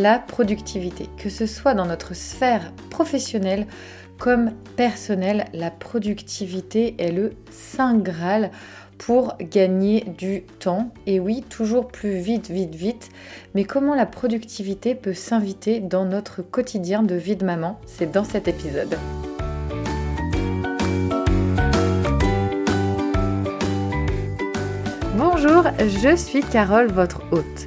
la productivité. Que ce soit dans notre sphère professionnelle comme personnelle, la productivité est le saint graal pour gagner du temps. Et oui, toujours plus vite, vite, vite. Mais comment la productivité peut s'inviter dans notre quotidien de vie de maman? C'est dans cet épisode. Bonjour, je suis Carole, votre hôte.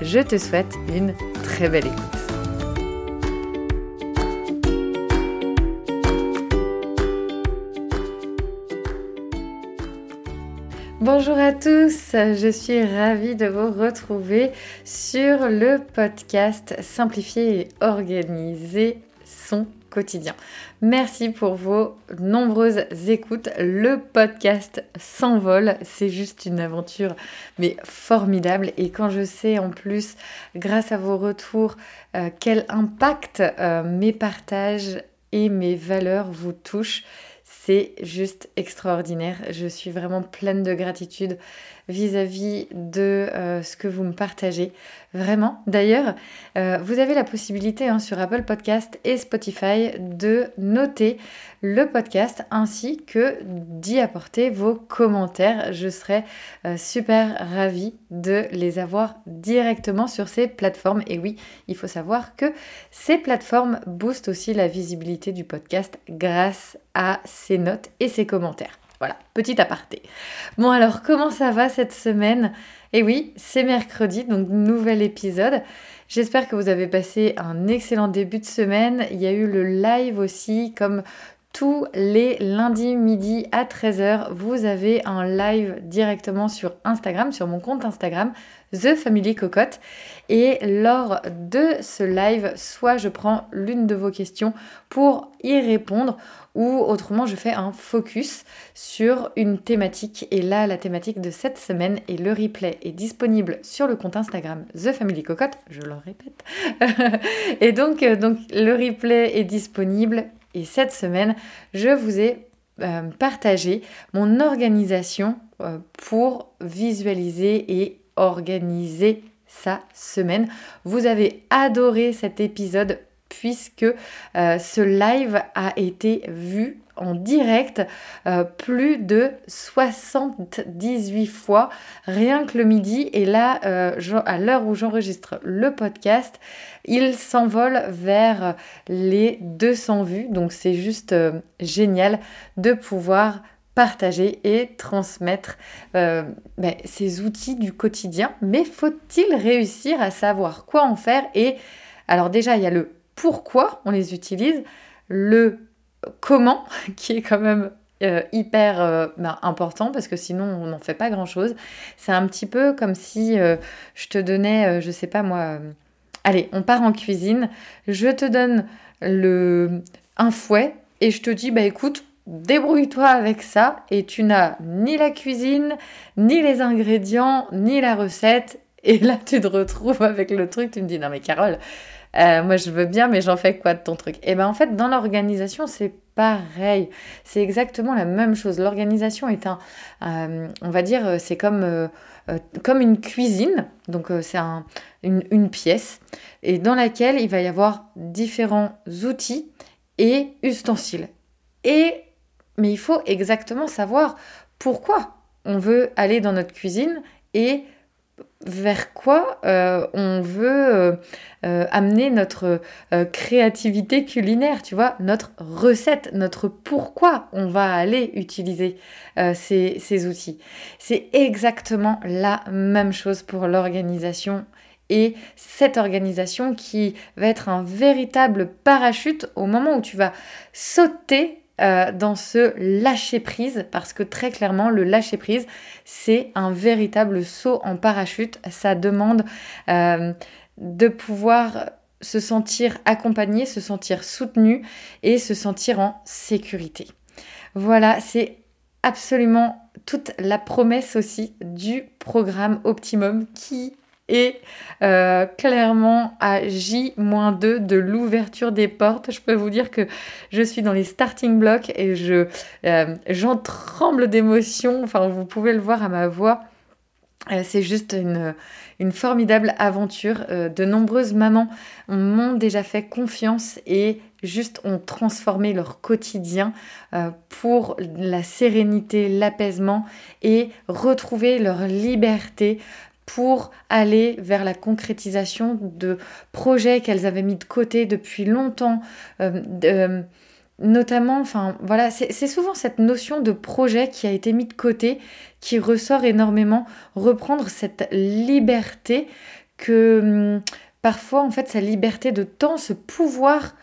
Je te souhaite une très belle écoute. Bonjour à tous, je suis ravie de vous retrouver sur le podcast Simplifier et organiser son Merci pour vos nombreuses écoutes. Le podcast s'envole, c'est juste une aventure mais formidable et quand je sais en plus grâce à vos retours euh, quel impact euh, mes partages et mes valeurs vous touchent, c'est juste extraordinaire. Je suis vraiment pleine de gratitude vis-à-vis de euh, ce que vous me partagez. Vraiment. D'ailleurs, euh, vous avez la possibilité hein, sur Apple Podcast et Spotify de noter le podcast ainsi que d'y apporter vos commentaires. Je serais euh, super ravie de les avoir directement sur ces plateformes. Et oui, il faut savoir que ces plateformes boostent aussi la visibilité du podcast grâce à ces notes et ces commentaires. Voilà, petit aparté. Bon alors, comment ça va cette semaine? Eh oui, c'est mercredi, donc nouvel épisode. J'espère que vous avez passé un excellent début de semaine. Il y a eu le live aussi, comme tous les lundis midi à 13h, vous avez un live directement sur Instagram, sur mon compte Instagram, The Family Cocotte. Et lors de ce live, soit je prends l'une de vos questions pour y répondre, ou autrement je fais un focus sur une thématique. Et là, la thématique de cette semaine et le replay est disponible sur le compte Instagram The Family Cocotte, je le répète. et donc, euh, donc le replay est disponible. Et cette semaine, je vous ai euh, partagé mon organisation euh, pour visualiser et organiser sa semaine. Vous avez adoré cet épisode puisque euh, ce live a été vu en direct euh, plus de 78 fois rien que le midi. Et là euh, à l'heure où j'enregistre le podcast il s'envole vers les 200 vues. Donc c'est juste génial de pouvoir partager et transmettre euh, ben, ces outils du quotidien. Mais faut-il réussir à savoir quoi en faire? Et alors déjà, il y a le pourquoi on les utilise, le comment, qui est quand même euh, hyper euh, ben, important parce que sinon on n'en fait pas grand-chose. C'est un petit peu comme si je te donnais, je sais pas moi, allez, on part en cuisine, je te donne le, un fouet et je te dis, bah écoute, débrouille-toi avec ça et tu n'as ni la cuisine, ni les ingrédients, ni la recette. Et là, tu te retrouves avec le truc, tu me dis, non mais Carole, Euh, moi, je veux bien, mais j'en fais quoi de ton truc? Et bien, en fait, dans l'organisation, c'est pareil. C'est exactement la même chose. L'organisation est un, euh, on va dire, c'est comme, comme une cuisine. Donc, c'est un, une, une pièce et dans laquelle il va y avoir différents outils et ustensiles. Et mais il faut exactement savoir pourquoi on veut aller dans notre cuisine et vers quoi euh, on veut euh, euh, amener notre créativité culinaire, tu vois, notre recette, notre pourquoi on va aller utiliser ces, ces, outils. C'est exactement la même chose pour l'organisation et cette organisation qui va être un véritable parachute au moment où tu vas sauter euh, dans ce lâcher prise parce que très clairement le lâcher prise c'est un véritable saut en parachute. Ça demande euh, de pouvoir se sentir accompagné se sentir soutenu et se sentir en sécurité. Voilà c'est absolument toute la promesse aussi du programme Optimum qui et euh, clairement à J-2 de l'ouverture des portes. Je peux vous dire que je suis dans les starting blocks et je euh, j'en tremble d'émotion. Enfin, vous pouvez le voir à ma voix. Euh, c'est juste une, une, formidable aventure. de nombreuses mamans m'ont déjà fait confiance et juste ont transformé leur quotidien pour la sérénité, l'apaisement et retrouver leur liberté pour aller vers la concrétisation de projets qu'elles avaient mis de côté depuis longtemps. Euh, euh, notamment, enfin voilà, c'est souvent cette notion de projet qui a été mis de côté qui ressort énormément, reprendre cette liberté que hum, parfois en fait sa liberté de temps, ce pouvoir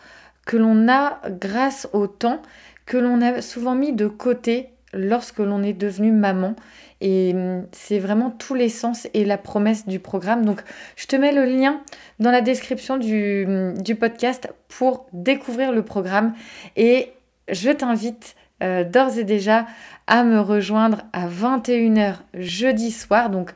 que l'on a grâce au temps, que l'on a souvent mis de côté lorsque l'on est devenu maman et hum, c'est vraiment tous les sens et la promesse du programme. Donc je te mets le lien dans la description du, hum, podcast pour découvrir le programme. Et je t'invite euh, d'ores et déjà à me rejoindre à 21h jeudi soir. Donc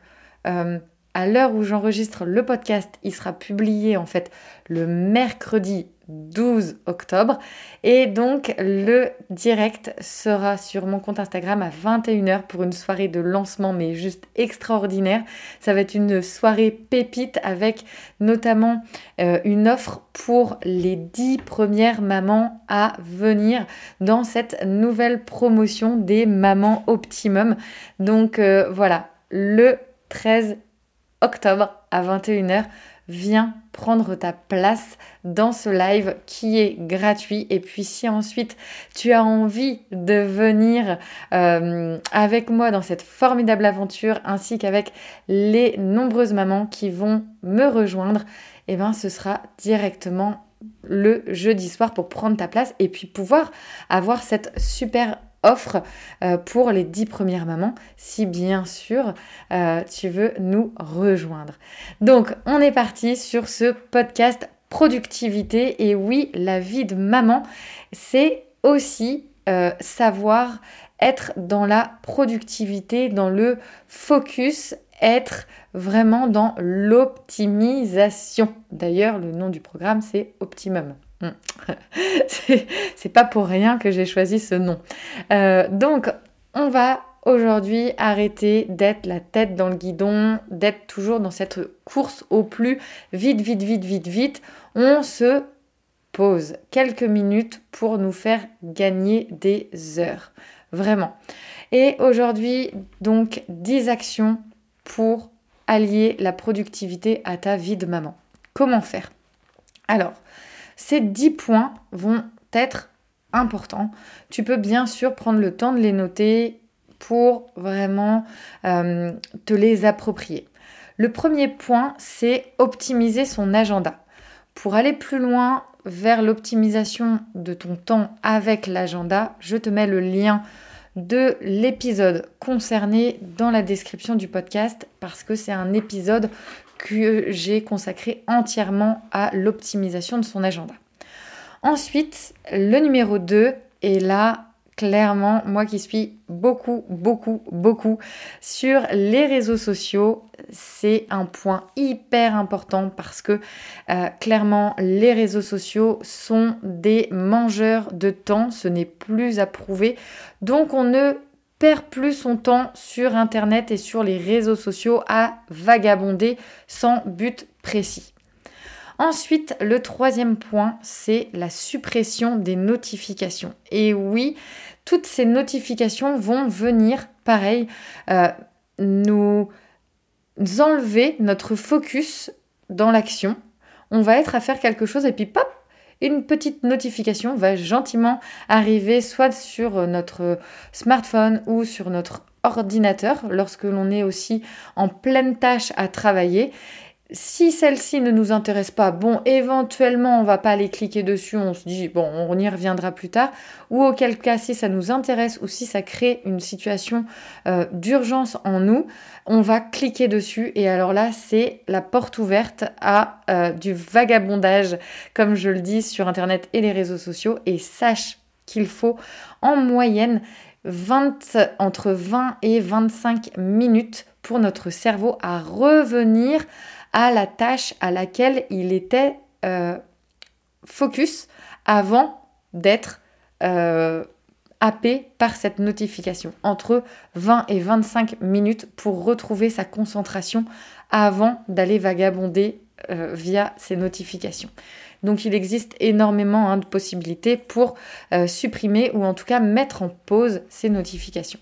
hum, à l'heure où j'enregistre le podcast, il sera publié en fait le mercredi 12 octobre. Et donc le direct sera sur mon compte Instagram à 21h pour une soirée de lancement mais juste extraordinaire. Ça va être une soirée pépite avec notamment euh, une offre pour les 10 premières mamans à venir dans cette nouvelle promotion des mamans optimum. Donc euh, voilà, le 13 octobre à 21h viens prendre ta place dans ce live qui est gratuit. Et puis si ensuite tu as envie de venir euh, avec moi dans cette formidable aventure, ainsi qu'avec les nombreuses mamans qui vont me rejoindre, eh ben ce sera directement le jeudi soir pour prendre ta place et puis pouvoir avoir cette super offre euh, pour les dix premières mamans, si bien sûr euh, tu veux nous rejoindre. Donc on est parti sur ce podcast productivité et oui, la vie de maman, c'est aussi euh, savoir être dans la productivité, dans le focus, être vraiment dans l'optimisation. D'ailleurs, le nom du programme, c'est Optimum. Hmm. c'est pas pour rien que j'ai choisi ce nom. Euh, donc, on va aujourd'hui arrêter d'être la tête dans le guidon, d'être toujours dans cette course au plus vite, vite, vite, vite, vite. On se pose quelques minutes pour nous faire gagner des heures. Vraiment. Et aujourd'hui, donc, 10 actions pour allier la productivité à ta vie de maman. Comment faire? Alors, ces 10 points vont être importants. Tu peux bien sûr prendre le temps de les noter pour vraiment euh, te les approprier. Le premier point, c'est optimiser son agenda. Pour aller plus loin vers l'optimisation de ton temps avec l'agenda, je te mets le lien de l'épisode concerné dans la description du podcast parce que c'est un épisode que j'ai consacré entièrement à l'optimisation de son agenda. Ensuite, le numéro 2 est là clairement, moi qui suis beaucoup, beaucoup, beaucoup sur les réseaux sociaux, c'est un point hyper important parce que euh, clairement les réseaux sociaux sont des mangeurs de temps, ce n'est plus à prouver. Donc on ne perd plus son temps sur Internet et sur les réseaux sociaux à vagabonder sans but précis. Ensuite, le troisième point, c'est la suppression des notifications. Et oui, toutes ces notifications vont venir, pareil, euh, nous enlever notre focus dans l'action. On va être à faire quelque chose et puis pop, une petite notification va gentiment arriver soit sur notre smartphone ou sur notre ordinateur lorsque l'on est aussi en pleine tâche à travailler si celle-ci ne nous intéresse pas, bon, éventuellement, on va pas aller cliquer dessus, on se dit, bon, on y reviendra plus tard. Ou auquel cas, si ça nous intéresse ou si ça crée une situation euh, d'urgence en nous, on va cliquer dessus. Et alors là, c'est la porte ouverte à euh, du vagabondage, comme je le dis, sur Internet et les réseaux sociaux. Et sache qu'il faut en moyenne 20, entre 20 et 25 minutes pour notre cerveau à revenir à la tâche à laquelle il était euh, focus avant d'être euh, happé par cette notification. Entre 20 et 25 minutes pour retrouver sa concentration avant d'aller vagabonder euh, via ces notifications. Donc il existe énormément hein, de possibilités pour supprimer ou en tout cas mettre en pause ces notifications.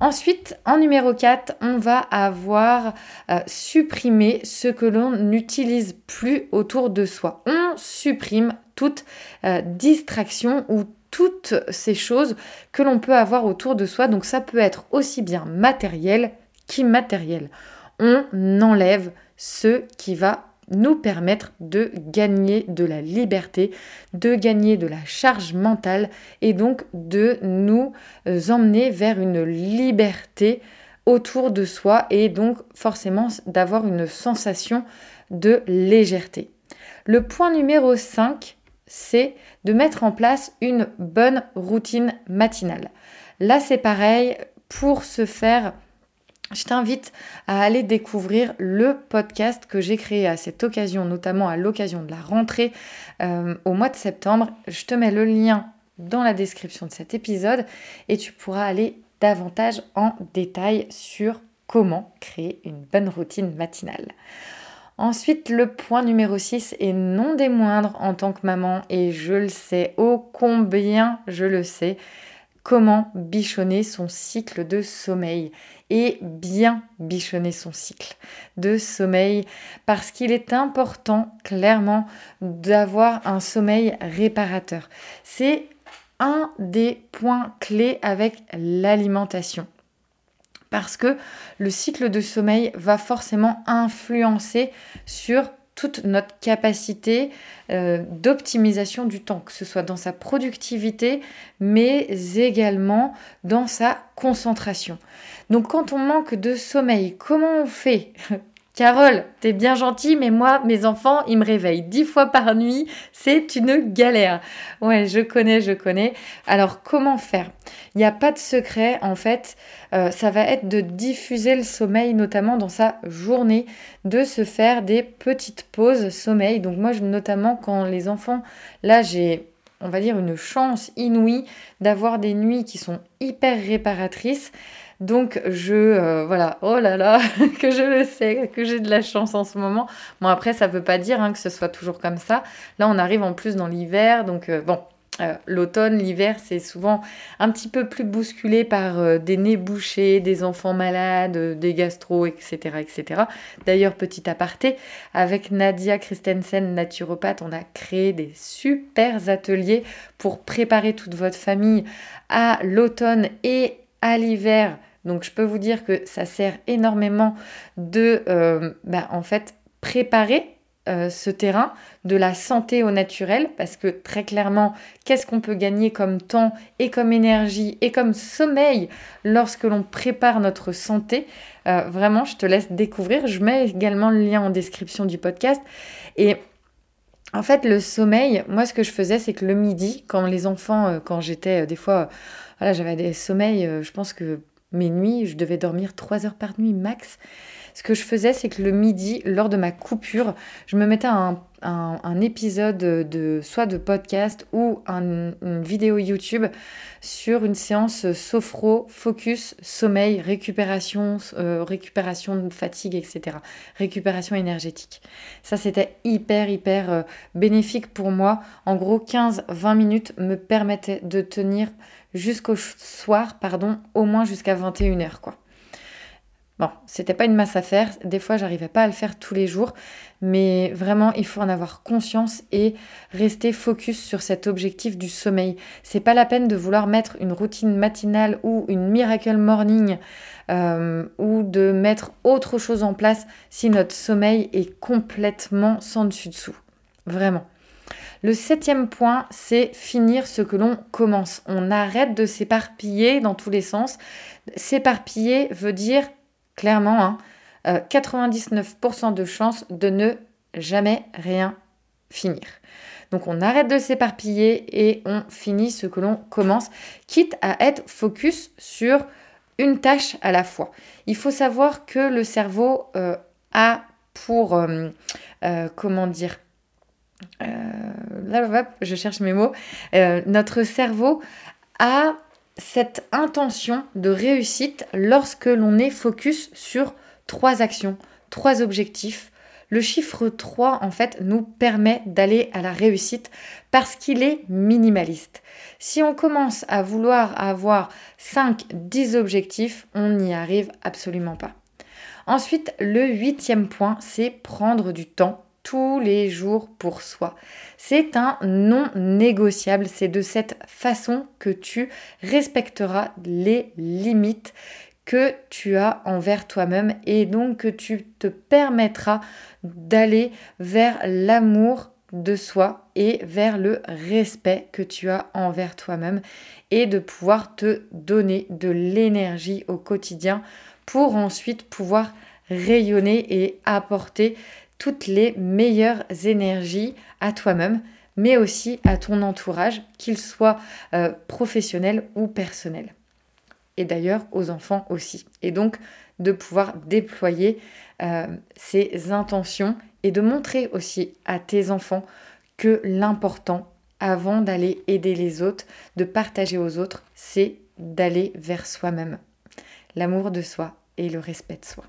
Ensuite, en numéro 4, on va avoir euh, supprimé ce que l'on n'utilise plus autour de soi. On supprime toute euh, distraction ou toutes ces choses que l'on peut avoir autour de soi. Donc ça peut être aussi bien matériel qu'immatériel. On enlève ce qui va nous permettre de gagner de la liberté, de gagner de la charge mentale et donc de nous euh, emmener vers une liberté autour de soi et donc forcément d'avoir une sensation de légèreté. Le point numéro 5, c'est de mettre en place une bonne routine matinale. Là, c'est pareil, pour se faire je t'invite à aller découvrir le podcast que j'ai créé à cette occasion, notamment à l'occasion de la rentrée euh, au mois de septembre. Je te mets le lien dans la description de cet épisode et tu pourras aller davantage en détail sur comment créer une bonne routine matinale. Ensuite, le point numéro 6 est non des moindres en tant que maman et je le sais, ô combien je le sais, comment bichonner son cycle de sommeil et bien bichonner son cycle de sommeil parce qu'il est important clairement d'avoir un sommeil réparateur. C'est un des points clés avec l'alimentation parce que le cycle de sommeil va forcément influencer sur toute notre capacité euh, d'optimisation du temps, que ce soit dans sa productivité, mais également dans sa concentration. Donc quand on manque de sommeil, comment on fait Carole, t'es bien gentille, mais moi, mes enfants, ils me réveillent dix fois par nuit. C'est une galère. Ouais, je connais, je connais. Alors, comment faire? Il n'y a pas de secret, en fait. Euh, ça va être de diffuser le sommeil, notamment dans sa journée, de se faire des petites pauses sommeil. Donc, moi, notamment, quand les enfants, là, j'ai on va dire une chance inouïe d'avoir des nuits qui sont hyper réparatrices. Donc je euh, voilà, oh là là, que je le sais, que j'ai de la chance en ce moment. Bon après ça veut pas dire hein, que ce soit toujours comme ça. Là on arrive en plus dans l'hiver, donc euh, bon. Euh, l'automne, l'hiver, c'est souvent un petit peu plus bousculé par des nez bouchés, des enfants malades, des gastro, etc. etc. D'ailleurs, petit aparté, avec Nadia Christensen, naturopathe, on a créé des super ateliers pour préparer toute votre famille à l'automne et à l'hiver donc je peux vous dire que ça sert énormément de euh, bah, en fait préparer euh, ce terrain de la santé au naturel parce que très clairement qu'est-ce qu'on peut gagner comme temps et comme énergie et comme sommeil lorsque l'on prépare notre santé? Euh, vraiment je te laisse découvrir. Je mets également le lien en description du podcast. Et en fait le sommeil moi ce que je faisais c'est que le midi quand les enfants quand j'étais des fois voilà j'avais des sommeils je pense que mes nuits, je devais dormir 3 heures par nuit max. Ce que je faisais, c'est que le midi, lors de ma coupure, je me mettais un, un, épisode de soit de podcast ou une vidéo YouTube sur une séance sophro, focus, sommeil, récupération, euh, récupération de fatigue, etc. Récupération énergétique. Ça, c'était hyper, hyper euh, bénéfique pour moi. En gros, 15-20 minutes me permettaient de tenir jusqu'au soir, pardon, au moins jusqu'à 21h, quoi. Bon, c'était pas une masse à faire. Des fois, j'arrivais pas à le faire tous les jours, mais vraiment, il faut en avoir conscience et rester focus sur cet objectif du sommeil. C'est pas la peine de vouloir mettre une routine matinale ou une miracle morning euh, ou de mettre autre chose en place si notre sommeil est complètement sans dessus dessous. Vraiment. Le septième point, c'est finir ce que l'on commence. On arrête de s'éparpiller dans tous les sens. S'éparpiller veut dire clairement, 99% hein, euh, de chances de ne jamais rien finir. Donc on arrête de s'éparpiller et on finit ce que l'on commence, quitte à être focus sur une tâche à la fois. Il faut savoir que le cerveau euh, a pour, euh, comment dire, là, je cherche mes mots, notre cerveau a cette intention de réussite lorsque l'on est focus sur trois actions, trois objectifs. Le chiffre 3, en fait, nous permet d'aller à la réussite parce qu'il est minimaliste. Si on commence à vouloir avoir 5, 10 objectifs, on n'y arrive absolument pas. Ensuite, le huitième point, c'est prendre du temps tous les jours pour soi. C'est un non négociable. C'est de cette façon que tu respecteras les limites que tu as envers toi-même et donc que tu te permettras d'aller vers l'amour de soi et vers le respect que tu as envers toi-même et de pouvoir te donner de l'énergie au quotidien pour ensuite pouvoir rayonner et apporter toutes les meilleures énergies à toi-même, mais aussi à ton entourage, qu'il soit euh, professionnel ou personnel. Et d'ailleurs aux enfants aussi. Et donc de pouvoir déployer euh, ces intentions et de montrer aussi à tes enfants que l'important avant d'aller aider les autres, de partager aux autres, c'est d'aller vers soi-même. L'amour de soi et le respect de soi.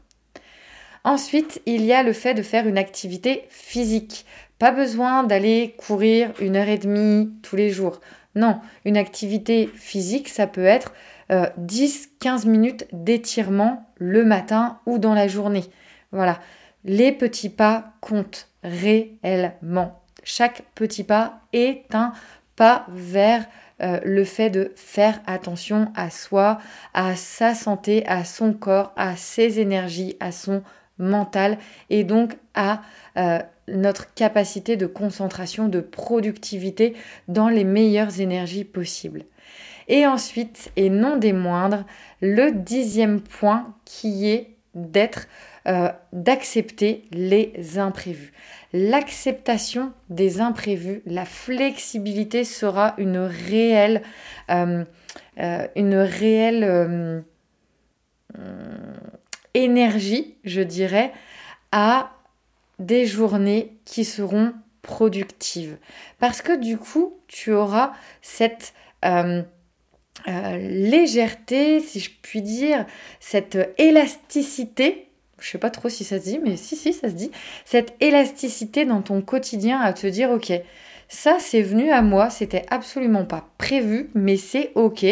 Ensuite, il y a le fait de faire une activité physique. Pas besoin d'aller courir une heure et demie tous les jours. Non, une activité physique, ça peut être 10-15 euh, minutes d'étirement le matin ou dans la journée. Voilà, les petits pas comptent réellement. Chaque petit pas est un pas vers euh, le fait de faire attention à soi, à sa santé, à son corps, à ses énergies, à son mentale et donc à euh, notre capacité de concentration, de productivité dans les meilleures énergies possibles. Et ensuite, et non des moindres, le dixième point qui est d'être, euh, d'accepter les imprévus. L'acceptation des imprévus, la flexibilité sera une réelle, euh, une réelle énergie, je dirais, à des journées qui seront productives. Parce que du coup, tu auras cette euh, euh, légèreté, si je puis dire, cette élasticité. Je sais pas trop si ça se dit, mais si, si, ça se dit. Cette élasticité dans ton quotidien à te dire, ok, ça c'est venu à moi, c'était absolument pas prévu, mais c'est ok.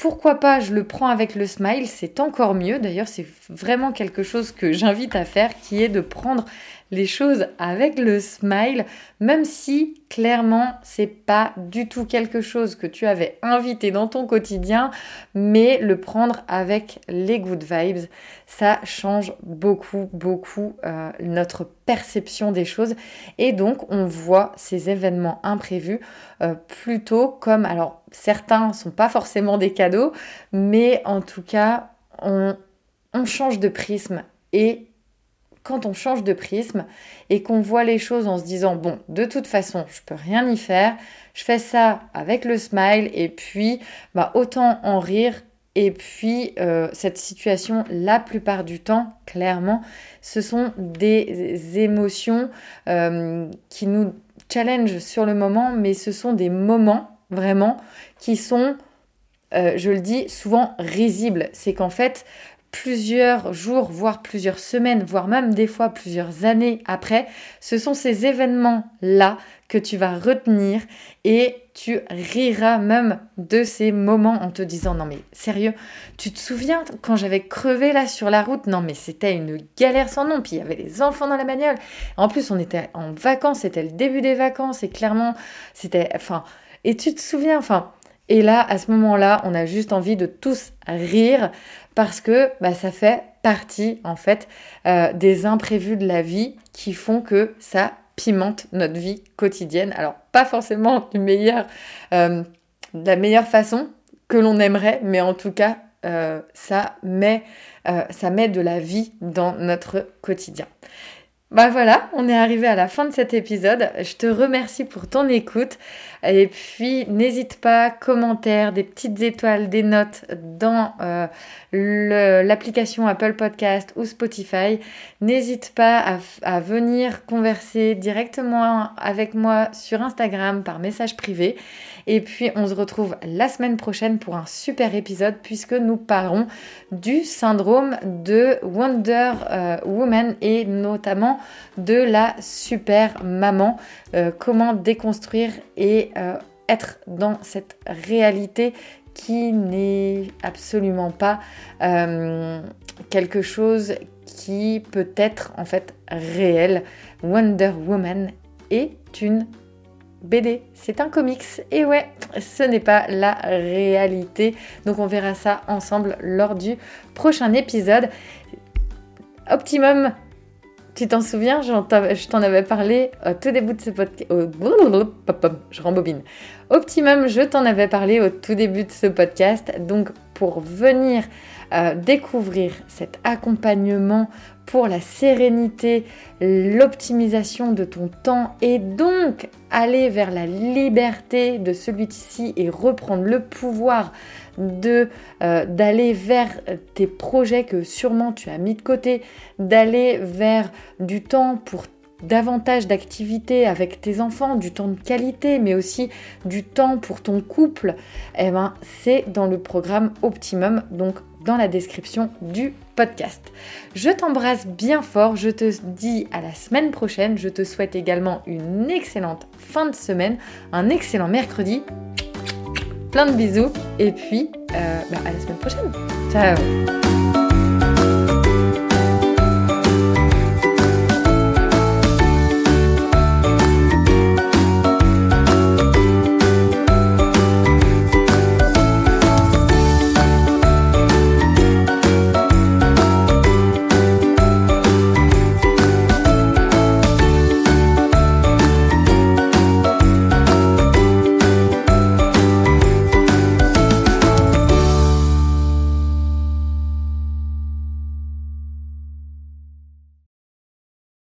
Pourquoi pas, je le prends avec le smile, c'est encore mieux. D'ailleurs, c'est vraiment quelque chose que j'invite à faire, qui est de prendre les choses avec le smile, même si clairement c'est pas du tout quelque chose que tu avais invité dans ton quotidien, mais le prendre avec les good vibes, ça change beaucoup, beaucoup euh, notre perception des choses. Et donc on voit ces événements imprévus euh, plutôt comme, alors certains sont pas forcément des cadeaux, mais en tout cas on, on change de prisme et on change de prisme et qu'on voit les choses en se disant bon, de toute façon, je peux rien y faire, je fais ça avec le smile et puis bah autant en rire Et puis, euh, cette situation, la plupart du temps, clairement, ce sont des émotions euh, qui nous challenge sur le moment, mais ce sont des moments vraiment qui sont, euh, je le dis, souvent risibles. C'est qu'en fait, plusieurs jours, voire plusieurs semaines, voire même des fois plusieurs années après, ce sont ces événements-là que tu vas retenir et tu riras même de ces moments en te disant non mais sérieux, tu te souviens quand j'avais crevé là sur la route? Non mais c'était une galère sans nom, puis il y avait les enfants dans la bagnole. En plus on était en vacances, c'était le début des vacances et clairement c'était enfin et tu te souviens enfin et là à ce moment-là, on a juste envie de tous rire parce que bah, ça fait partie en fait euh, des imprévus de la vie qui font que ça pimente notre vie quotidienne. Alors pas forcément euh, de la meilleure façon que l'on aimerait, mais en tout cas euh, ça met de la vie dans notre quotidien. Bah voilà, on est arrivé à la fin de cet épisode. Je te remercie pour ton écoute. Et puis, n'hésite pas, commentaires, des petites étoiles, des notes dans euh, l'application Apple Podcast ou Spotify. N'hésite pas à, venir converser directement avec moi sur Instagram par message privé. Et puis, on se retrouve la semaine prochaine pour un super épisode puisque nous parlerons du syndrome de Wonder euh, Woman et notamment de la super maman. Euh, comment déconstruire et euh, être dans cette réalité qui n'est absolument pas quelque chose qui peut être en fait réel. Wonder Woman est une BD, c'est un comics. Et ouais, ce n'est pas la réalité. Donc on verra ça ensemble lors du prochain épisode. Optimum, tu t'en souviens Je t'en avais parlé au tout début de ce podcast. Je rembobine. Optimum, je t'en avais parlé au tout début de ce podcast. Donc pour venir euh, découvrir cet accompagnement pour la sérénité, l'optimisation de ton temps et donc aller vers la liberté de celui-ci et reprendre le pouvoir de euh, d'aller vers tes projets que sûrement tu as mis de côté, d'aller vers du temps pour davantage d'activités avec tes enfants, du temps de qualité, mais aussi du temps pour ton couple, eh ben, c'est dans le programme Optimum, donc dans la description du podcast. Je t'embrasse bien fort, je te dis à la semaine prochaine, je te souhaite également une excellente fin de semaine, un excellent mercredi, plein de bisous, et puis euh, bah, à la semaine prochaine. Ciao